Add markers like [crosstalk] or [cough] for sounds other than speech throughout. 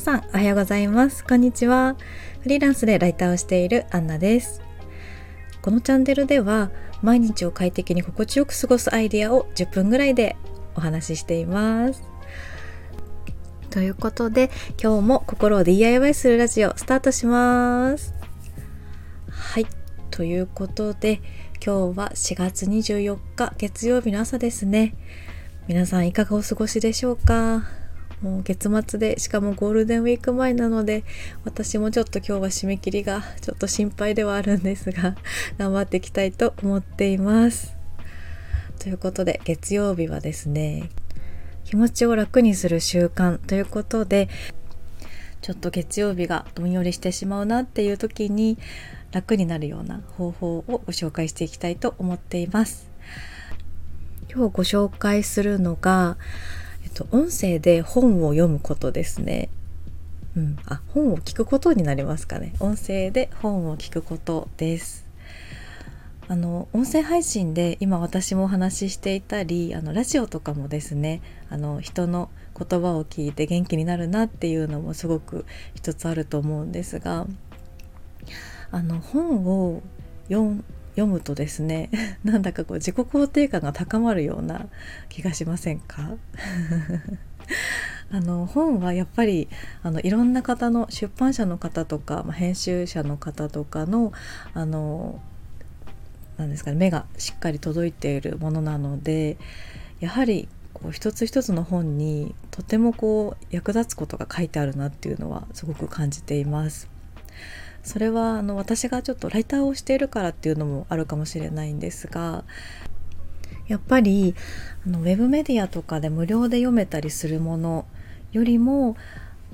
皆さんおはようございます。こんにちは。フリーランスでライターをしているアンナです。このチャンネルでは毎日を快適に心地よく過ごすアイデアを10分ぐらいでお話ししています。ということで今日も心を DIY するラジオスタートします。はい。ということで今日は4月24日月曜日の朝ですね。皆さんいかがお過ごしでしょうか？もう月末でしかもゴールデンウィーク前なので私もちょっと今日は締め切りがちょっと心配ではあるんですが [laughs] 頑張っていきたいと思っています。ということで月曜日はですね気持ちを楽にする習慣ということでちょっと月曜日がどんよりしてしまうなっていう時に楽になるような方法をご紹介していきたいと思っています。今日ご紹介するのがっと、音声で本を読むことですね。うん、あ本を聞くことになりますかね。音声で本を聞くことです。あの音声配信で今私もお話ししていたりあのラジオとかもですねあの人の言葉を聞いて元気になるなっていうのもすごく一つあると思うんですがあの本を読読むとですね [laughs] なんだかこう自己肯定感が高まるような気がしませんか？[laughs] あの本はやっぱりあのいろんな方の出版社の方とか、まあ、編集者の方とかのあのなんですかね目がしっかり届いているものなのでやはりこう一つ一つの本にとてもこう役立つことが書いてあるなっていうのはすごく感じています。それはあの私がちょっとライターをしているからっていうのもあるかもしれないんですがやっぱりあのウェブメディアとかで無料で読めたりするものよりも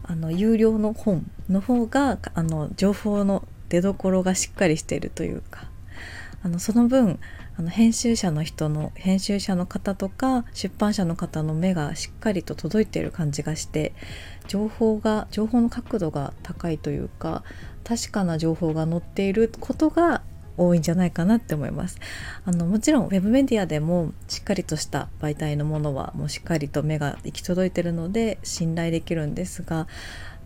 あの有料の本の方があの情報の出どころがしっかりしているというかあのその分あの編集者の人の編集者の方とか出版社の方の目がしっかりと届いている感じがして情報が情報の角度が高いというか確かな情報が載っていることが多いんじゃないかなって思います。あのもちろんウェブメディアでもしっかりとした媒体のものはもうしっかりと目が行き届いてるので信頼できるんですが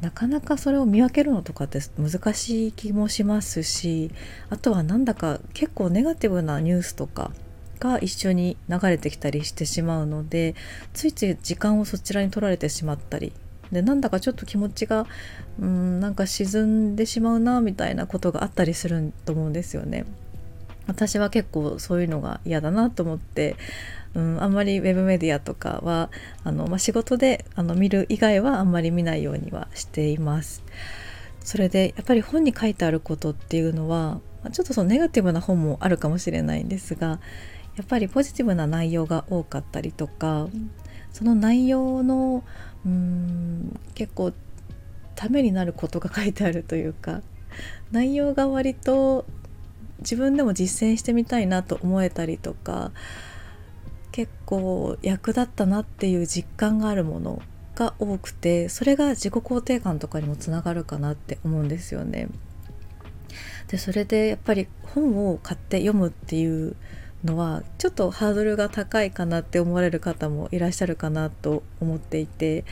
なかなかそれを見分けるのとかって難しい気もしますしあとはなんだか結構ネガティブなニュースとかが一緒に流れてきたりしてしまうのでついつい時間をそちらに取られてしまったりでなんだかちょっと気持ちがうんなんか沈んでしまうなみたいなことがあったりすると思うんですよね。私は結構そういうのが嫌だなと思って、うん、あんまりウェブメディアとかはあの、まあ、仕事であの見る以外はあんまり見ないようにはしています。それでやっぱり本に書いてあることっていうのはちょっとそのネガティブな本もあるかもしれないんですがやっぱりポジティブな内容が多かったりとかその内容のうん結構ためになることが書いてあるというか内容が割と自分でも実践してみたいなと思えたりとか結構役立ったなっていう実感があるものが多くてそれが自己肯定感とかにもつながるかなって思うんですよね。でそれでやっぱり本を買って読むっていうのはちょっとハードルが高いかなって思われる方もいらっしゃるかなと思っていて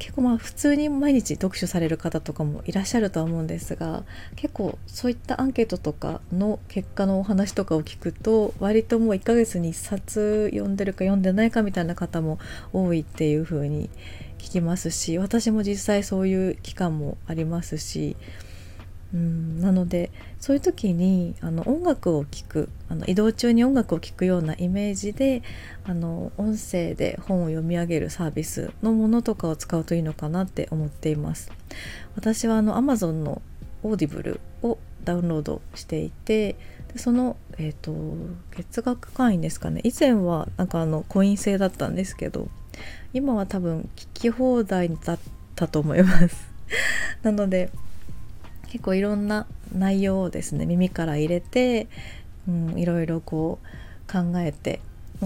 結構まあ普通に毎日読書される方とかもいらっしゃるとは思うんですが結構そういったアンケートとかの結果のお話とかを聞くと割ともう1ヶ月に1冊読んでるか読んでないかみたいな方も多いっていう風に聞きますし私も実際そういう期間もありますし。うん。なのでそういう時にあの音楽を聴くあの移動中に音楽を聴くようなイメージであの音声で本を読み上げるサービスのものとかを使うといいのかなって思っています。私はあの Amazon の Audible をダウンロードしていてでその、えーと、月額会員ですかね。以前はなんかあのコイン制だったんですけど今は多分聞き放題だったと思います。[laughs] なので結構いろんな内容をですね耳から入れて、うん、いろいろこう考えて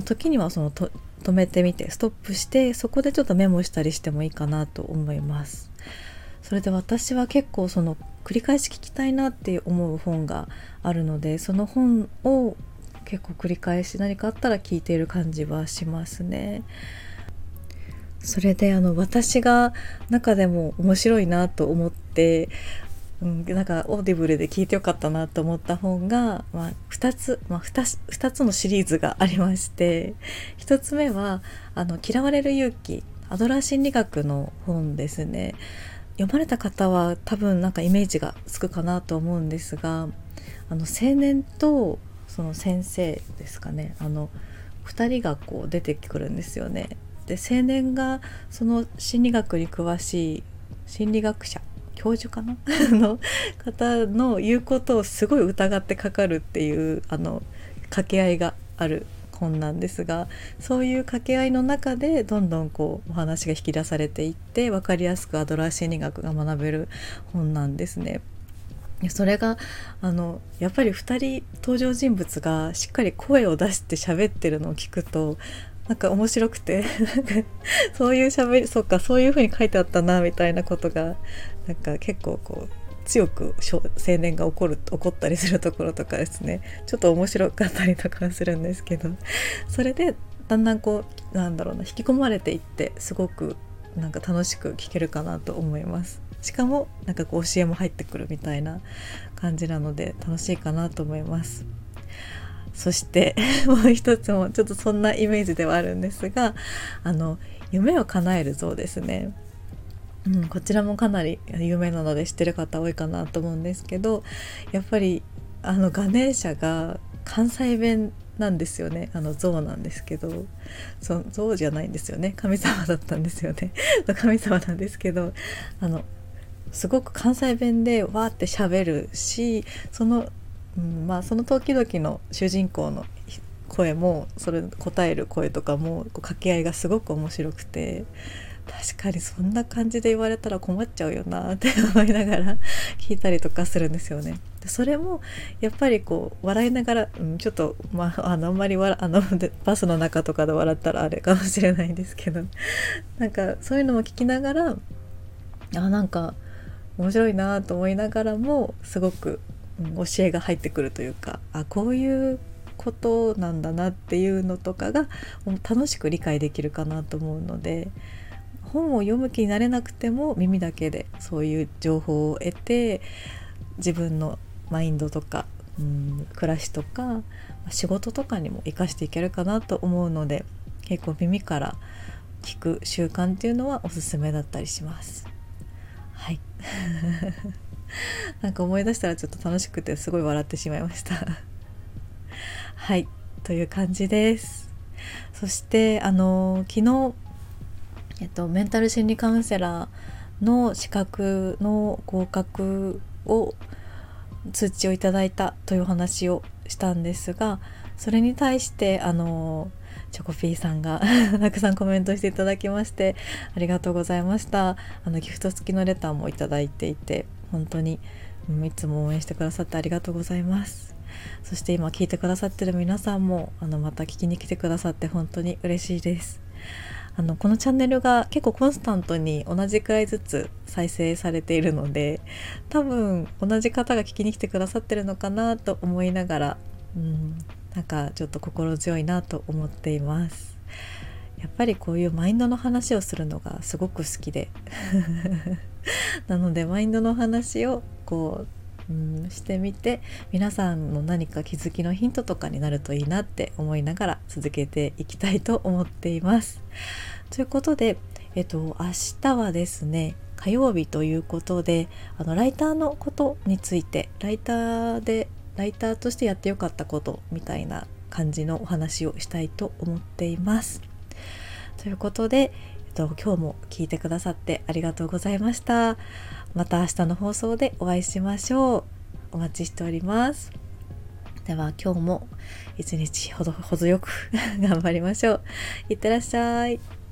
時にはそのと止めてみてストップしてそこでちょっとメモしたりしてもいいかなと思います。それで私は結構その繰り返し聞きたいなって思う本があるのでその本を結構繰り返し何かあったら聞いている感じはしますね。それであの私が中でも面白いなと思って、うん、なんか Audible で聞いてよかったなと思った本が、まあ、2つ、まあ2、2, つのシリーズがありまして1つ目はあの「嫌われる勇気」アドラー心理学の本ですね。読まれた方は多分なんかイメージがつくかなと思うんですがあの青年とその先生ですかねあの2人がこう出てくるんですよね。で青年がその心理学に詳しい心理学者教授かな？[laughs] の方の言うことをすごい疑ってかかるっていうあの掛け合いがある本なんですがそういう掛け合いの中でどんどんこうお話が引き出されていって分かりやすくアドラー心理学が学べる本なんですね。それがあのやっぱり2人登場人物がしっかり声を出して喋ってるのを聞くとなんか面白くて。[laughs] そういう喋りそっかそういう風に書いてあったなみたいなことがなんか結構こう強く青年が怒る怒ったりするところとかですね。ちょっと面白かったりとかするんですけど。それでだんだんこうなんだろうな引き込まれていってすごくなんか楽しく聞けるかなと思います。しかもなんかこう教えも入ってくるみたいな感じなので楽しいかなと思います。そして [laughs] もう一つもちょっとそんなイメージではあるんですがあの夢を叶える像ですね。うん、こちらもかなり有名なので知ってる方多いかなと思うんですけどやっぱりあのガネーシャが関西弁なんですよね。あの象なんですけど。そ象じゃないんですよね。神様だったんですよね。[laughs] 神様なんですけどあのすごく関西弁でわーって喋るしその、うん、まあその時々の主人公の声もそれ答える声とかもこう掛け合いがすごく面白くて確かにそんな感じで言われたら困っちゃうよなって思いながら聞いたりとかするんですよね。でそれもやっぱりこう笑いながら、うん、ちょっと、まあ、あのあんまりわあのバスの中とかで笑ったらあれかもしれないんですけどなんかそういうのも聞きながらあなんか面白いなと思いながらもすごく、教えが入ってくるというかあこういうことなんだなっていうのとかが楽しく理解できるかなと思うので本を読む気になれなくても耳だけでそういう情報を得て自分のマインドとか、うん、暮らしとか仕事とかにも生かしていけるかなと思うので結構耳から聞く習慣っていうのはおすすめだったりします。はい [laughs] なんか思い出したらちょっと楽しくてすごい笑ってしまいました。[laughs] はいという感じです。そしてあの昨日えっと、メンタル心理カウンセラーの資格の合格を通知をいただいたというお話をしたんですがそれに対してあのチョコピーさんが [laughs] たくさんコメントしていただきましてありがとうございました。あのギフト付きのレターもいただいていて本当に、いつも応援してくださってありがとうございますそして今聞いてくださってる皆さんもあのまた聞きに来てくださって本当に嬉しいですあのこのチャンネルが結構コンスタントに同じくらいずつ再生されているので多分同じ方が聞きに来てくださってるのかなと思いながら、うん、なんかちょっと心強いなと思っています。やっぱりこういうマインドの話をするのがすごく好きで [laughs] なのでマインドの話をこう、うん、してみて皆さんの何か気づきのヒントとかになるといいなって思いながら続けていきたいと思っています。ということで、えっと、明日はですね火曜日ということであのライターのことについてライターでライターとしてやってよかったことみたいな感じのお話をしたいと思っています。ということで、えっと、今日も聞いてくださってありがとうございました。また明日の放送でお会いしましょう。お待ちしております。では今日も一日ほどほどよく [laughs] 頑張りましょう。いってらっしゃい。